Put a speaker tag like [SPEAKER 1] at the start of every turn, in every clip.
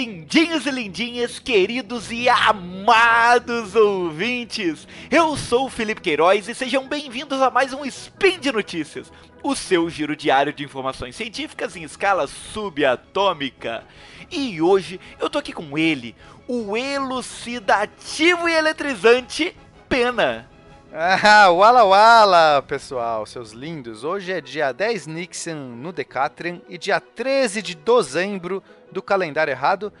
[SPEAKER 1] lindinhos e lindinhas, queridos e amados ouvintes! Eu sou o Felipe Queiroz e sejam bem-vindos a mais um Spin de Notícias, o seu giro diário de informações científicas em escala subatômica. E hoje eu tô aqui com ele, o elucidativo e eletrizante Pena.
[SPEAKER 2] Ah, wala wala, pessoal, seus lindos. Hoje é dia 10 Nixon no Decatrian e dia 13 de dezembro do calendário errado.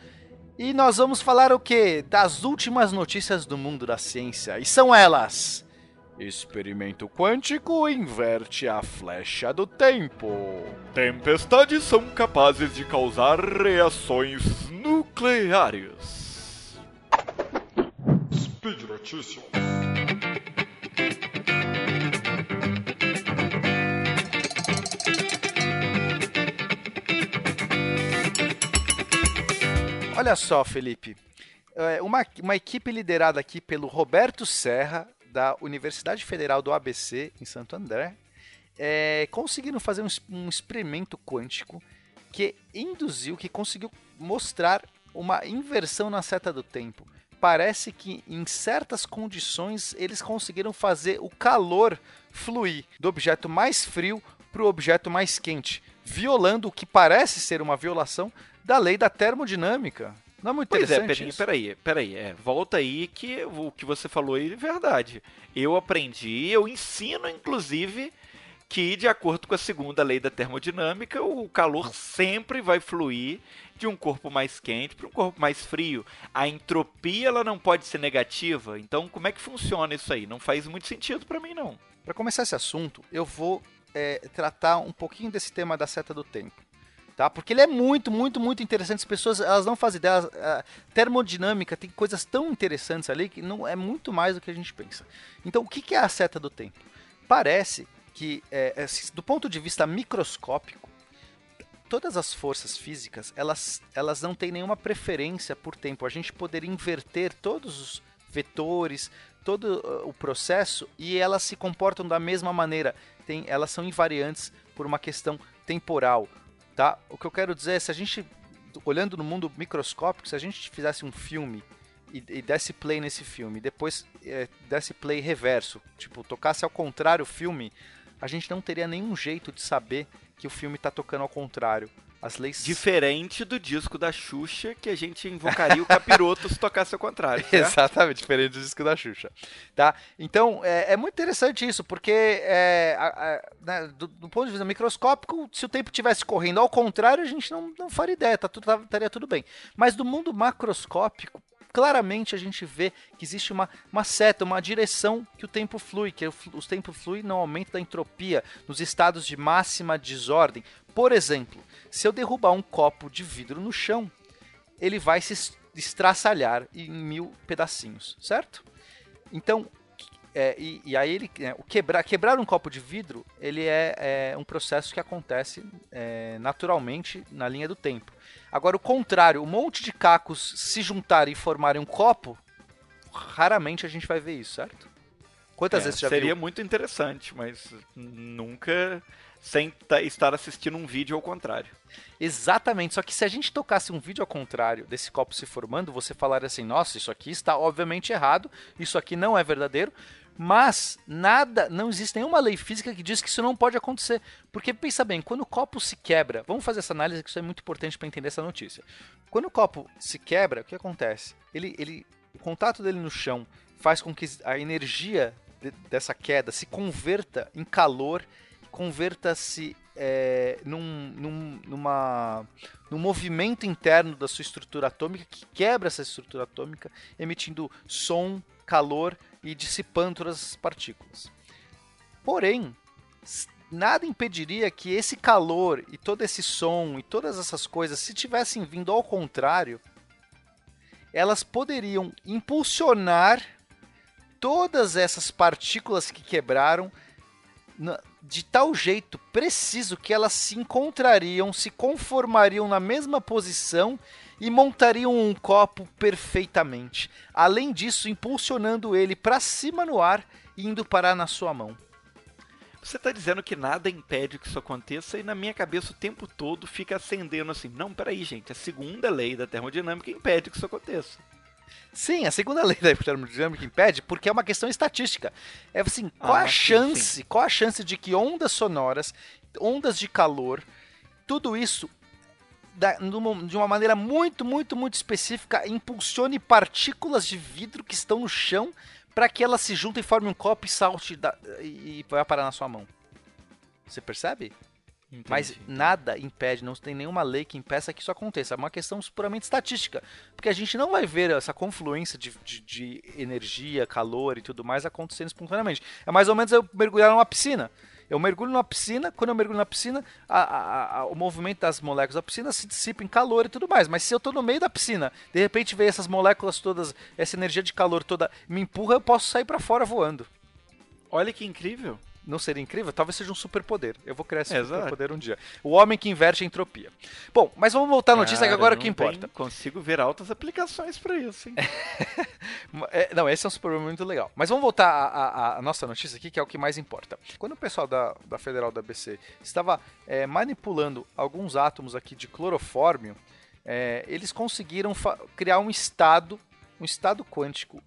[SPEAKER 2] E nós vamos falar o que? Das últimas notícias do mundo da ciência. E são elas: Experimento quântico inverte a flecha do tempo.
[SPEAKER 3] Tempestades são capazes de causar reações nucleares. Speed Notícias.
[SPEAKER 2] Olha só, Felipe. É, uma, uma equipe liderada aqui pelo Roberto Serra, da Universidade Federal do ABC, em Santo André, é, conseguiram fazer um, um experimento quântico que induziu, que conseguiu mostrar uma inversão na seta do tempo. Parece que em certas condições eles conseguiram fazer o calor fluir do objeto mais frio para o objeto mais quente, violando o que parece ser uma violação da lei da termodinâmica. Não é muito
[SPEAKER 1] Pois é,
[SPEAKER 2] interessante
[SPEAKER 1] Peninha,
[SPEAKER 2] isso?
[SPEAKER 1] peraí, peraí, é, volta aí que o que você falou aí é verdade. Eu aprendi, eu ensino, inclusive, que de acordo com a segunda lei da termodinâmica, o calor sempre vai fluir de um corpo mais quente para um corpo mais frio. A entropia ela não pode ser negativa, então como é que funciona isso aí? Não faz muito sentido para mim não.
[SPEAKER 2] Para começar esse assunto, eu vou é, tratar um pouquinho desse tema da seta do tempo. Tá? Porque ele é muito, muito, muito interessante. As pessoas elas não fazem ideia. A termodinâmica tem coisas tão interessantes ali que não é muito mais do que a gente pensa. Então, o que é a seta do tempo? Parece que, é, é, do ponto de vista microscópico, todas as forças físicas elas, elas não têm nenhuma preferência por tempo. A gente poderia inverter todos os vetores, todo uh, o processo e elas se comportam da mesma maneira. Tem, elas são invariantes por uma questão temporal. Tá? O que eu quero dizer é se a gente, olhando no mundo microscópico, se a gente fizesse um filme e, e desse play nesse filme, depois eh, desse play reverso, tipo, tocasse ao contrário o filme, a gente não teria nenhum jeito de saber que o filme está tocando ao contrário. As leis
[SPEAKER 1] Diferente do disco da Xuxa, que a gente invocaria o capiroto se tocasse ao contrário.
[SPEAKER 2] Exatamente, diferente do disco da Xuxa. Tá? Então, é, é muito interessante isso, porque é, a- a- né, do, do ponto de vista microscópico, se o tempo tivesse correndo ao contrário, a gente não, não faria ideia, tá, tudo- tá- estaria tudo bem. Mas do mundo macroscópico, claramente a gente vê que existe uma, uma seta, uma direção que o tempo flui, que o, o tempo flui no aumento da entropia, nos estados de máxima desordem. Por exemplo, se eu derrubar um copo de vidro no chão, ele vai se es- estraçalhar em mil pedacinhos, certo? Então, é, e, e aí ele, é, o quebrar, quebrar um copo de vidro, ele é, é um processo que acontece é, naturalmente na linha do tempo. Agora, o contrário, um monte de cacos se juntarem e formarem um copo, raramente a gente vai ver isso, certo? Quantas
[SPEAKER 1] É,
[SPEAKER 2] vezes você já
[SPEAKER 1] seria
[SPEAKER 2] viu?
[SPEAKER 1] muito interessante, mas nunca sem ta- estar assistindo um vídeo ao contrário.
[SPEAKER 2] Exatamente, só que se a gente tocasse um vídeo ao contrário desse copo se formando, você falaria assim: nossa, isso aqui está obviamente errado, isso aqui não é verdadeiro, mas nada, não existe nenhuma lei física que diz que isso não pode acontecer. Porque pensa bem, quando o copo se quebra, vamos fazer essa análise que isso é muito importante para entender essa notícia. Quando o copo se quebra, o que acontece? Ele, ele, o contato dele no chão faz com que a energia de- dessa queda se converta em calor, converta-se é, num, num, numa, num movimento interno da sua estrutura atômica que quebra essa estrutura atômica, emitindo som, calor e dissipando todas as partículas. Porém, nada impediria que esse calor e todo esse som e todas essas coisas, se tivessem vindo ao contrário, elas poderiam impulsionar todas essas partículas que quebraram de tal jeito preciso que elas se encontrariam, se conformariam na mesma posição e montariam um copo perfeitamente. Além disso, impulsionando ele para cima no ar e indo parar na sua mão.
[SPEAKER 1] Você está dizendo que nada impede que isso aconteça e na minha cabeça o tempo todo fica acendendo assim. Não, peraí, gente. A segunda lei da termodinâmica impede que isso aconteça.
[SPEAKER 2] Sim, a segunda lei da termodinâmica impede porque é uma questão estatística. É assim, qual
[SPEAKER 1] Ah,
[SPEAKER 2] a chance,
[SPEAKER 1] sim.
[SPEAKER 2] qual a chance de que ondas sonoras, ondas de calor, tudo isso da- numa- de uma maneira muito, muito, muito específica impulsione partículas de vidro que estão no chão para que elas se juntem e formem um copo e salte da- e, e vai parar na sua mão. Você percebe? Mas
[SPEAKER 1] Entendi.
[SPEAKER 2] nada impede, não tem nenhuma lei que impeça que isso aconteça. É uma questão puramente estatística. Porque a gente não vai ver essa confluência de, de- de energia, calor e tudo mais acontecendo espontaneamente. É mais ou menos eu mergulhar numa piscina. Eu mergulho na piscina, quando eu mergulho na piscina, a- a- a- o movimento das moléculas da piscina se dissipa em calor e tudo mais. Mas se eu estou no meio da piscina, de repente vem essas moléculas todas, essa energia de calor toda me empurra, eu posso sair para fora voando.
[SPEAKER 1] Olha que incrível.
[SPEAKER 2] Não seria incrível? Talvez seja um superpoder. Eu vou criar esse
[SPEAKER 1] Exato.
[SPEAKER 2] superpoder um dia. O homem que inverte a entropia. Bom, mas vamos voltar à notícia que
[SPEAKER 1] Cara,
[SPEAKER 2] agora é o que importa.
[SPEAKER 1] tem- Consigo ver altas aplicações para isso, hein?
[SPEAKER 2] É, não, esse é um superpoder muito legal. Mas vamos voltar à, à- à nossa notícia aqui, que é o que mais importa. Quando o pessoal da, da Federal da ABC estava é, manipulando alguns átomos aqui de clorofórmio, é, eles conseguiram criar um estado, um estado quântico,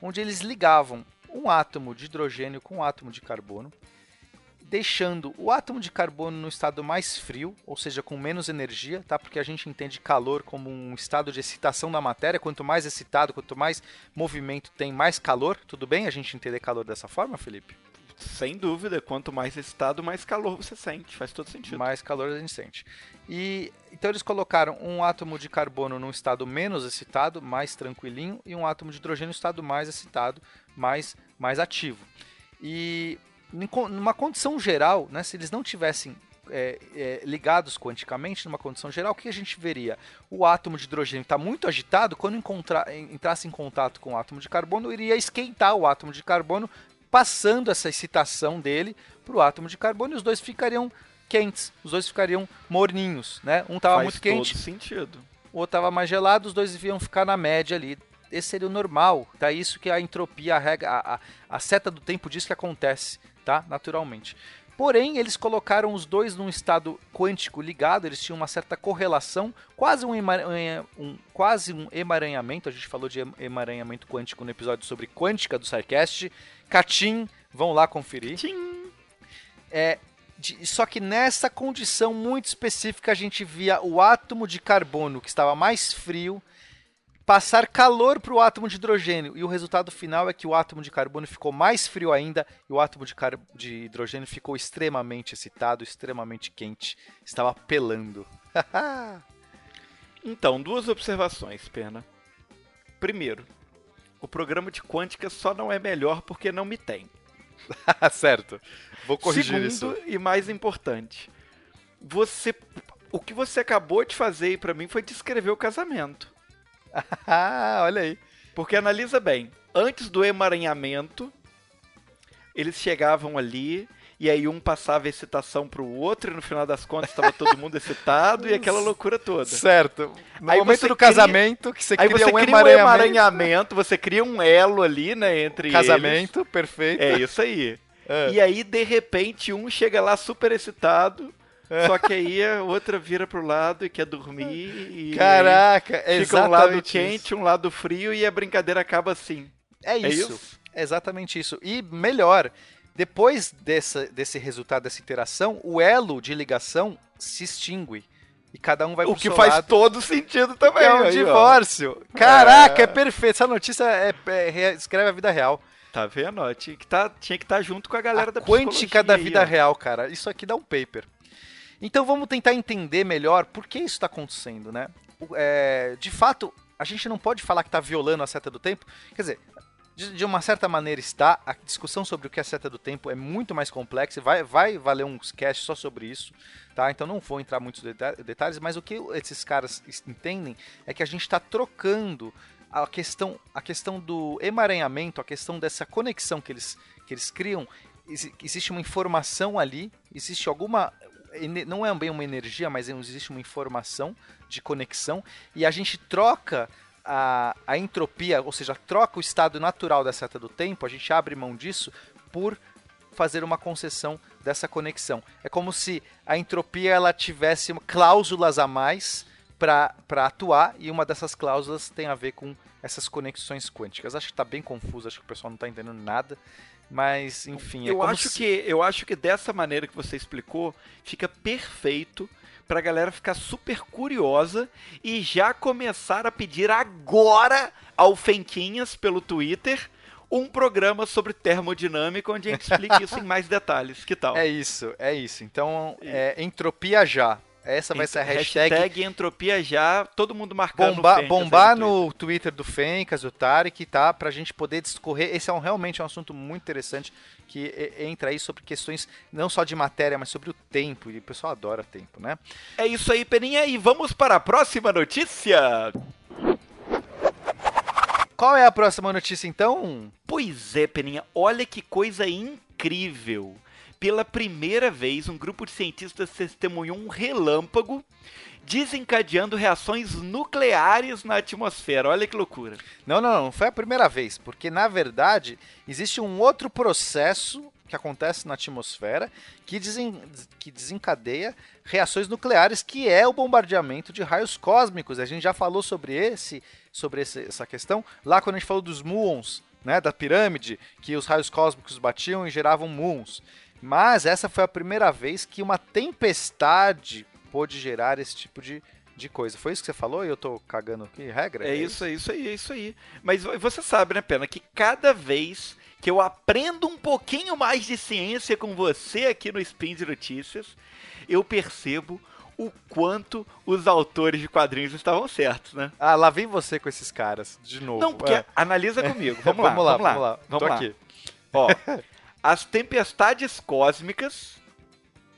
[SPEAKER 2] onde eles ligavam um átomo de hidrogênio com um átomo de carbono, deixando o átomo de carbono no estado mais frio, ou seja, com menos energia, tá? Porque a gente entende calor como um estado de excitação da matéria. Quanto mais excitado, quanto mais movimento tem, mais calor. Tudo bem a gente entender calor dessa forma, Felipe?
[SPEAKER 1] Sem dúvida, quanto mais excitado, mais calor você sente. Faz todo sentido.
[SPEAKER 2] mais calor a gente sente. E então eles colocaram um átomo de carbono num estado menos excitado, mais tranquilinho, e um átomo de hidrogênio no estado mais excitado, mais mais ativo. E numa condição geral, né, se eles não tivessem é, é, ligados quanticamente, numa condição geral, o que a gente veria? O átomo de hidrogênio está muito agitado, quando encontra- entrasse em contato com o átomo de carbono, iria esquentar o átomo de carbono, passando essa excitação dele para o átomo de carbono, e os dois ficariam quentes, os dois ficariam morninhos, né? Um estava muito quente,
[SPEAKER 1] sentido.
[SPEAKER 2] o outro estava mais gelado, os dois iam ficar na média ali. Esse seria o normal, tá? Isso que a entropia, a, regra, a, a, a seta do tempo diz que acontece, tá? Naturalmente. Porém, eles colocaram os dois num estado quântico ligado, eles tinham uma certa correlação, quase um, um- quase um emaranhamento. A gente falou de em- emaranhamento quântico no episódio sobre quântica do SciCast. Catim, vão lá conferir.
[SPEAKER 1] Tchim!
[SPEAKER 2] É, de- só que nessa condição muito específica a gente via o átomo de carbono que estava mais frio passar calor para o átomo de hidrogênio e o resultado final é que o átomo de carbono ficou mais frio ainda e o átomo de, de hidrogênio ficou extremamente excitado, extremamente quente, estava pelando.
[SPEAKER 1] Então, duas observações, Pena. Primeiro, o programa de quântica só não é melhor porque não me tem.
[SPEAKER 2] certo. Vou corrigir
[SPEAKER 1] Segundo,
[SPEAKER 2] isso.
[SPEAKER 1] e mais importante, você o que você acabou de fazer aí pra mim foi descrever o casamento.
[SPEAKER 2] Ah, olha aí.
[SPEAKER 1] Porque analisa bem, antes do emaranhamento, eles chegavam ali e aí um passava excitação pro outro e no final das contas estava todo mundo excitado e aquela loucura toda.
[SPEAKER 2] Certo. No
[SPEAKER 1] Aí
[SPEAKER 2] momento do
[SPEAKER 1] cria-
[SPEAKER 2] casamento, que você
[SPEAKER 1] Aí
[SPEAKER 2] cria
[SPEAKER 1] você
[SPEAKER 2] um
[SPEAKER 1] cria um
[SPEAKER 2] emaranhamento,
[SPEAKER 1] emaranhamento, você cria um elo ali, né, entre
[SPEAKER 2] casamento, perfeito.
[SPEAKER 1] eles. É isso aí.
[SPEAKER 2] É.
[SPEAKER 1] E aí, de repente, um chega lá super excitado, só que aí a outra vira pro lado e quer dormir. E
[SPEAKER 2] Caraca, é
[SPEAKER 1] fica um lado quente,
[SPEAKER 2] isso.
[SPEAKER 1] um lado frio e a brincadeira acaba assim.
[SPEAKER 2] É isso.
[SPEAKER 1] isso?
[SPEAKER 2] É exatamente isso. E melhor, depois dessa, desse resultado dessa interação, o elo de ligação se extingue. E cada um vai
[SPEAKER 1] o
[SPEAKER 2] pro
[SPEAKER 1] que
[SPEAKER 2] seu
[SPEAKER 1] faz
[SPEAKER 2] lado.
[SPEAKER 1] todo sentido também.
[SPEAKER 2] Que é um
[SPEAKER 1] aí, ó.
[SPEAKER 2] divórcio. Caraca, é,
[SPEAKER 1] É.
[SPEAKER 2] perfeito. Essa notícia é, é- re- escreve a vida real.
[SPEAKER 1] Tá vendo? ó? Tinha que tá, tinha que estar junto com a galera
[SPEAKER 2] a
[SPEAKER 1] da
[SPEAKER 2] quântica da
[SPEAKER 1] aí,
[SPEAKER 2] vida
[SPEAKER 1] ó.
[SPEAKER 2] real, cara. Isso aqui dá um paper. Então vamos tentar entender melhor por que isso está acontecendo, né? O- é, de fato, a gente não pode falar que está violando a seta do tempo. Quer dizer, de, de uma certa maneira está. A discussão sobre o que é seta do tempo é muito mais complexa. e Vai, vai valer um cast só sobre isso, tá? Então não vou entrar muitos deta- detalhes, mas o que esses caras entendem é que a gente está trocando a questão, a questão do emaranhamento, a questão dessa conexão que eles, que eles criam. Exi- Existe uma informação ali, existe alguma. Não é bem uma energia, mas existe uma informação de conexão, e a gente troca a, a entropia, ou seja, troca o estado natural da seta do tempo, a gente abre mão disso por fazer uma concessão dessa conexão. É como se a entropia ela tivesse cláusulas a mais para atuar e uma dessas cláusulas tem a ver com essas conexões quânticas. Acho que está bem confuso, acho que o pessoal não está entendendo nada. Mas, enfim,
[SPEAKER 1] é eu acho se... que eu acho que dessa maneira que você explicou fica perfeito para a galera ficar super curiosa e já começar a pedir agora ao Fenquinhas pelo Twitter um programa sobre termodinâmica onde a gente explique isso em mais detalhes. Que tal?
[SPEAKER 2] É isso, é isso. Então, é, entropia já. Essa vai ser a hashtag.
[SPEAKER 1] Hashtag entropia já, todo mundo marcando
[SPEAKER 2] Bomba, Fencas Bombar no Twitter. Twitter do Fencas, do Tarek, tá? Pra gente poder discorrer. Esse é um, realmente um assunto muito interessante que entra aí sobre questões não só de matéria, mas sobre o tempo. E o pessoal adora tempo, né?
[SPEAKER 1] É isso aí, Peninha. E vamos para a próxima notícia.
[SPEAKER 2] Qual é a próxima notícia, então?
[SPEAKER 1] Pois é, Peninha. Olha que coisa incrível. Pela primeira vez, um grupo de cientistas testemunhou um relâmpago desencadeando reações nucleares na atmosfera. Olha que loucura.
[SPEAKER 2] Não, não, não foi a primeira vez, porque na verdade existe um outro processo que acontece na atmosfera que, desen que desencadeia reações nucleares, que é o bombardeamento de raios cósmicos. A gente já falou sobre esse, sobre esse, essa questão lá quando a gente falou dos muons, né, da pirâmide, que os raios cósmicos batiam e geravam muons. Mas essa foi a primeira vez que uma tempestade pôde gerar esse tipo de, de coisa. Foi isso que você falou e eu tô cagando aqui regra?
[SPEAKER 1] É, é isso, é isso aí, é isso aí. Mas você sabe, né, Pena, que cada vez que eu aprendo um pouquinho mais de ciência com você aqui no Spin de Notícias, eu percebo o quanto os autores de quadrinhos estavam certos, né?
[SPEAKER 2] Ah, lá vem você com esses caras, de novo.
[SPEAKER 1] Não, porque é. analisa comigo. Vamos, lá, vamos lá, vamos lá. Vamos lá.
[SPEAKER 2] aqui.
[SPEAKER 1] Ó, as tempestades cósmicas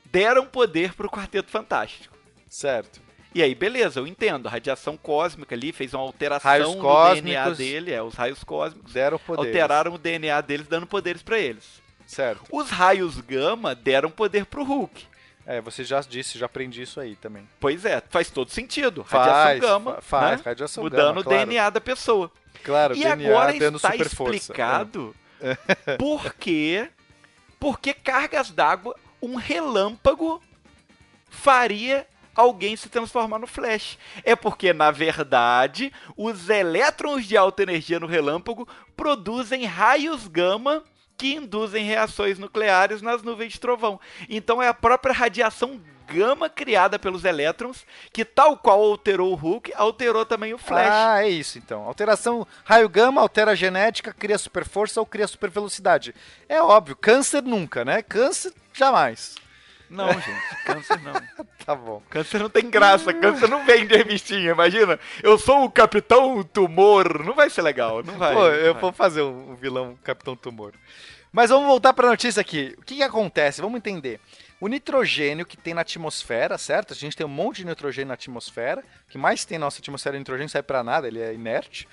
[SPEAKER 1] deram poder pro Quarteto Fantástico.
[SPEAKER 2] Certo.
[SPEAKER 1] E aí, beleza, eu entendo. A radiação cósmica ali fez uma alteração raios no DNA dele, é, os raios cósmicos
[SPEAKER 2] deram poderes.
[SPEAKER 1] alteraram o DNA deles, dando poderes para eles.
[SPEAKER 2] Certo.
[SPEAKER 1] Os raios gama deram poder pro Hulk.
[SPEAKER 2] É, você já disse, já aprendi isso aí também.
[SPEAKER 1] Pois é, faz todo sentido.
[SPEAKER 2] Faz,
[SPEAKER 1] radiação gama,
[SPEAKER 2] faz,
[SPEAKER 1] né?
[SPEAKER 2] radiação
[SPEAKER 1] mudando
[SPEAKER 2] gama,
[SPEAKER 1] o
[SPEAKER 2] claro.
[SPEAKER 1] DNA da pessoa.
[SPEAKER 2] Claro,
[SPEAKER 1] e
[SPEAKER 2] DNA
[SPEAKER 1] agora
[SPEAKER 2] dando
[SPEAKER 1] está explicado por que, por que cargas d'água, um relâmpago faria alguém se transformar no Flash. É porque, na verdade, os elétrons de alta energia no relâmpago produzem raios gama que induzem reações nucleares nas nuvens de trovão. Então é a própria radiação gama criada pelos elétrons que, tal qual alterou o Hulk, alterou também o Flash.
[SPEAKER 2] Ah, é isso então. Alteração raio gama altera a genética, cria super força ou cria super velocidade. É óbvio, câncer nunca, né? Câncer jamais.
[SPEAKER 1] Não, gente, câncer não.
[SPEAKER 2] tá bom.
[SPEAKER 1] Câncer não tem graça, câncer não vem de revistinha, imagina. Eu sou o Capitão Tumor, não vai ser legal, não vai.
[SPEAKER 2] Pô, eu
[SPEAKER 1] vai.
[SPEAKER 2] vou fazer um, um vilão Capitão Tumor. Mas vamos voltar para a notícia aqui. O que, que acontece? Vamos entender. O nitrogênio que tem na atmosfera, certo? A gente tem um monte de nitrogênio na atmosfera. O que mais tem na nossa atmosfera, o nitrogênio não serve para nada, ele é inerte.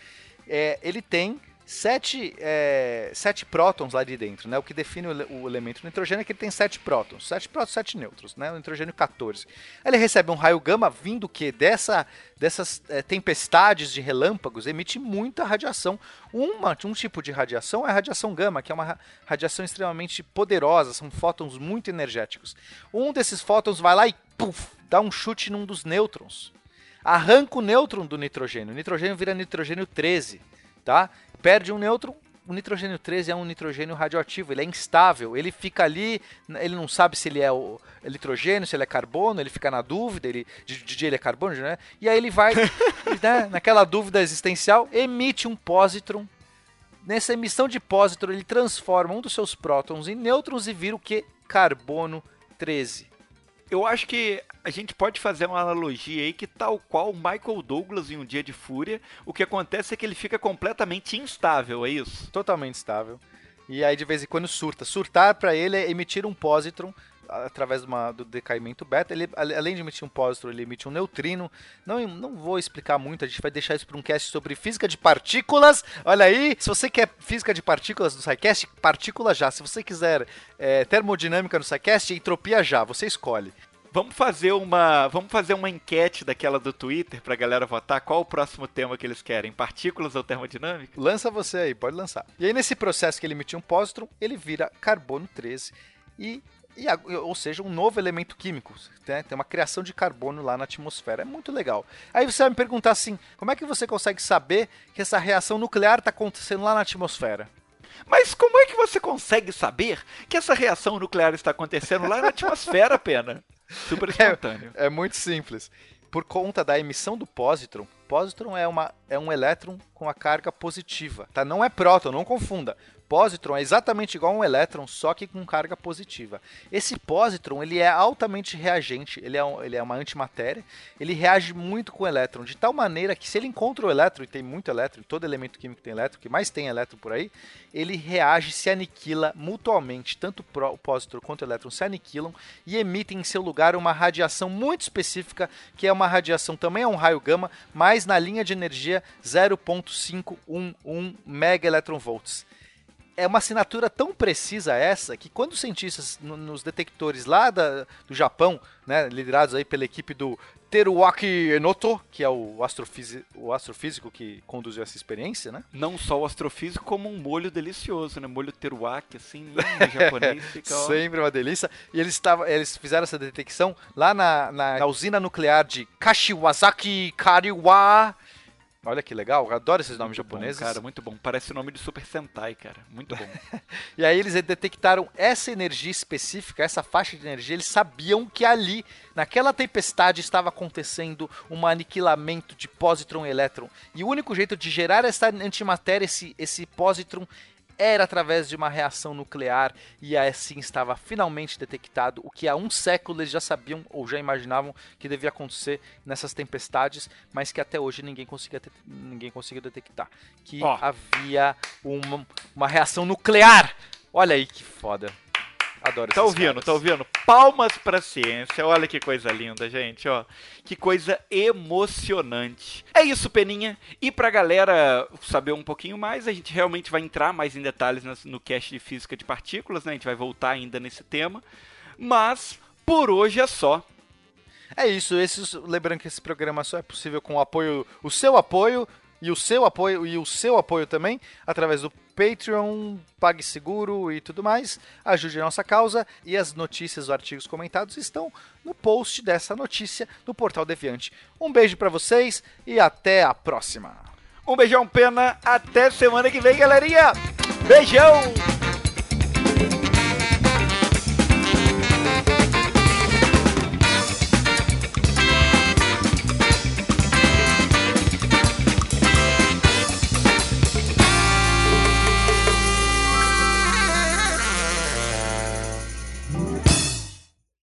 [SPEAKER 2] É, ele tem sete, é, sete prótons lá de dentro, né? O que define o, o, elemento nitrogênio é que ele tem sete prótons. Sete prótons, sete nêutrons, né? O nitrogênio 14. Aí ele recebe um raio gama vindo que dessa, dessas é, tempestades de relâmpagos emite muita radiação. Uma, um tipo de radiação é a radiação gama, que é uma radiação extremamente poderosa, são fótons muito energéticos. Um desses fótons vai lá e puff, dá um chute num dos nêutrons. Arranca o nêutron do nitrogênio. O nitrogênio vira nitrogênio 13, tá? Perde um nêutron, o nitrogênio 13 é um nitrogênio radioativo, ele é instável, ele fica ali, ele não sabe se ele é o nitrogênio, se ele é carbono, ele fica na dúvida, ele, de, de dia ele é carbono, né? E aí ele vai, né, naquela dúvida existencial, emite um pósitron. Nessa emissão de pósitron, ele transforma um dos seus prótons em nêutrons e vira o que? Carbono 13.
[SPEAKER 1] Eu acho que a gente pode fazer uma analogia aí que tal qual Michael Douglas em Um Dia de Fúria, o que acontece é que ele fica completamente instável, é isso?
[SPEAKER 2] Totalmente instável. E aí de vez em quando surta. Surtar para ele é emitir um pósitron através uma, do decaimento beta. Ele, além de emitir um pósitron, ele emite um neutrino. Não, não vou explicar muito, a gente vai deixar isso para um cast sobre física de partículas. Olha aí, se você quer física de partículas no SciCast, partícula já. Se você quiser é, termodinâmica no SciCast, entropia já, você escolhe.
[SPEAKER 1] Vamos fazer uma, vamos fazer uma enquete daquela do Twitter pra galera votar qual o próximo tema que eles querem, partículas ou termodinâmica?
[SPEAKER 2] Lança você aí, pode lançar. E aí nesse processo que ele emitiu um pósitron, ele vira carbono 13 e e, ou seja, um novo elemento químico. Né? Tem uma criação de carbono lá na atmosfera. É muito legal. Aí você vai me perguntar assim: como é que você consegue saber que essa reação nuclear está acontecendo lá na atmosfera?
[SPEAKER 1] Mas como é que você consegue saber que essa reação nuclear está acontecendo lá na atmosfera, pena? Super espontâneo.
[SPEAKER 2] É, é muito simples. Por conta da emissão do pósitron, pósitron é, uma, é um elétron com a carga positiva, tá? Não é próton, não confunda positron é exatamente igual a um elétron, só que com carga positiva. Esse positron ele é altamente reagente, ele é, um, ele é uma antimatéria, ele reage muito com o elétron, de tal maneira que se ele encontra o elétron, e tem muito elétron, todo elemento químico tem elétron, que mais tem elétron por aí, ele reage, se aniquila mutuamente, tanto o positron quanto o elétron se aniquilam e emitem em seu lugar uma radiação muito específica, que é uma radiação, também é um raio gama, mas na linha de energia 0.511 megaelectronvolts é uma assinatura tão precisa essa que quando os cientistas no, nos detectores lá da, do Japão, né, liderados aí pela equipe do Teruaki Enoto, que é o, astrofísico, o astrofísico que conduziu essa experiência, né?
[SPEAKER 1] Não só o astrofísico, como um molho delicioso, né? Molho Teruaki, assim, em japonês. Fica,
[SPEAKER 2] Sempre uma delícia. E eles, tavam, eles fizeram essa detecção lá na, na, na usina nuclear de Kashiwazaki Kariwa Olha que legal, eu adoro esses nomes
[SPEAKER 1] muito
[SPEAKER 2] japoneses.
[SPEAKER 1] Bom, cara, muito bom. Parece o nome de Super Sentai, cara. Muito bom.
[SPEAKER 2] e aí eles detectaram essa energia específica, essa faixa de energia, eles sabiam que ali, naquela tempestade, estava acontecendo um aniquilamento de positron e elétron. E o único jeito de gerar essa antimatéria, esse, esse positron, era através de uma reação nuclear e assim estava finalmente detectado o que há um século eles já sabiam ou já imaginavam que devia acontecer nessas tempestades, mas que até hoje ninguém conseguia, ninguém conseguiu detectar. Que oh. havia uma, uma reação nuclear. Olha aí que foda. Adoro
[SPEAKER 1] Tá ouvindo, caras. tá ouvindo? Palmas pra ciência. Olha que coisa linda, gente, ó. Que coisa emocionante. É isso, Peninha. E pra galera saber um pouquinho mais, a gente realmente vai entrar mais em detalhes no cast de física de partículas, né? A gente vai voltar ainda nesse tema. Mas por hoje é só.
[SPEAKER 2] É isso, esse, lembrando que esse programa só é possível com o apoio, o seu apoio e o seu apoio e o seu apoio também através do Patreon, PagSeguro e tudo mais. Ajude a nossa causa e as notícias, os artigos comentados estão no post dessa notícia do Portal Deviante. Um beijo para vocês e até a próxima.
[SPEAKER 1] Um beijão, pena. Até semana que vem, galerinha. Beijão!